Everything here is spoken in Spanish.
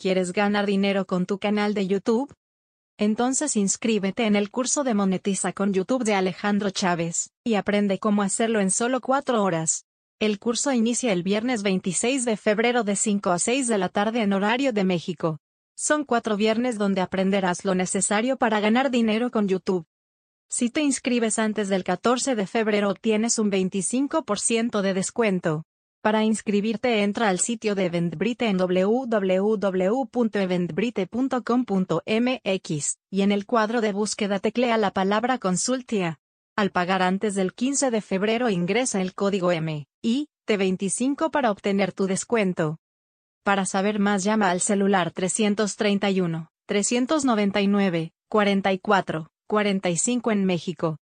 ¿Quieres ganar dinero con tu canal de YouTube? Entonces inscríbete en el curso de Monetiza con YouTube de Alejandro Chávez, y aprende cómo hacerlo en solo 4 horas. El curso inicia el viernes 26 de febrero de 5 a 6 de la tarde en horario de México. Son cuatro viernes donde aprenderás lo necesario para ganar dinero con YouTube. Si te inscribes antes del 14 de febrero tienes un 25% de descuento. Para inscribirte entra al sitio de Eventbrite en www.eventbrite.com.mx y en el cuadro de búsqueda teclea la palabra consultia. Al pagar antes del 15 de febrero ingresa el código M, I, T25 para obtener tu descuento. Para saber más llama al celular 331, 399, 44, 45 en México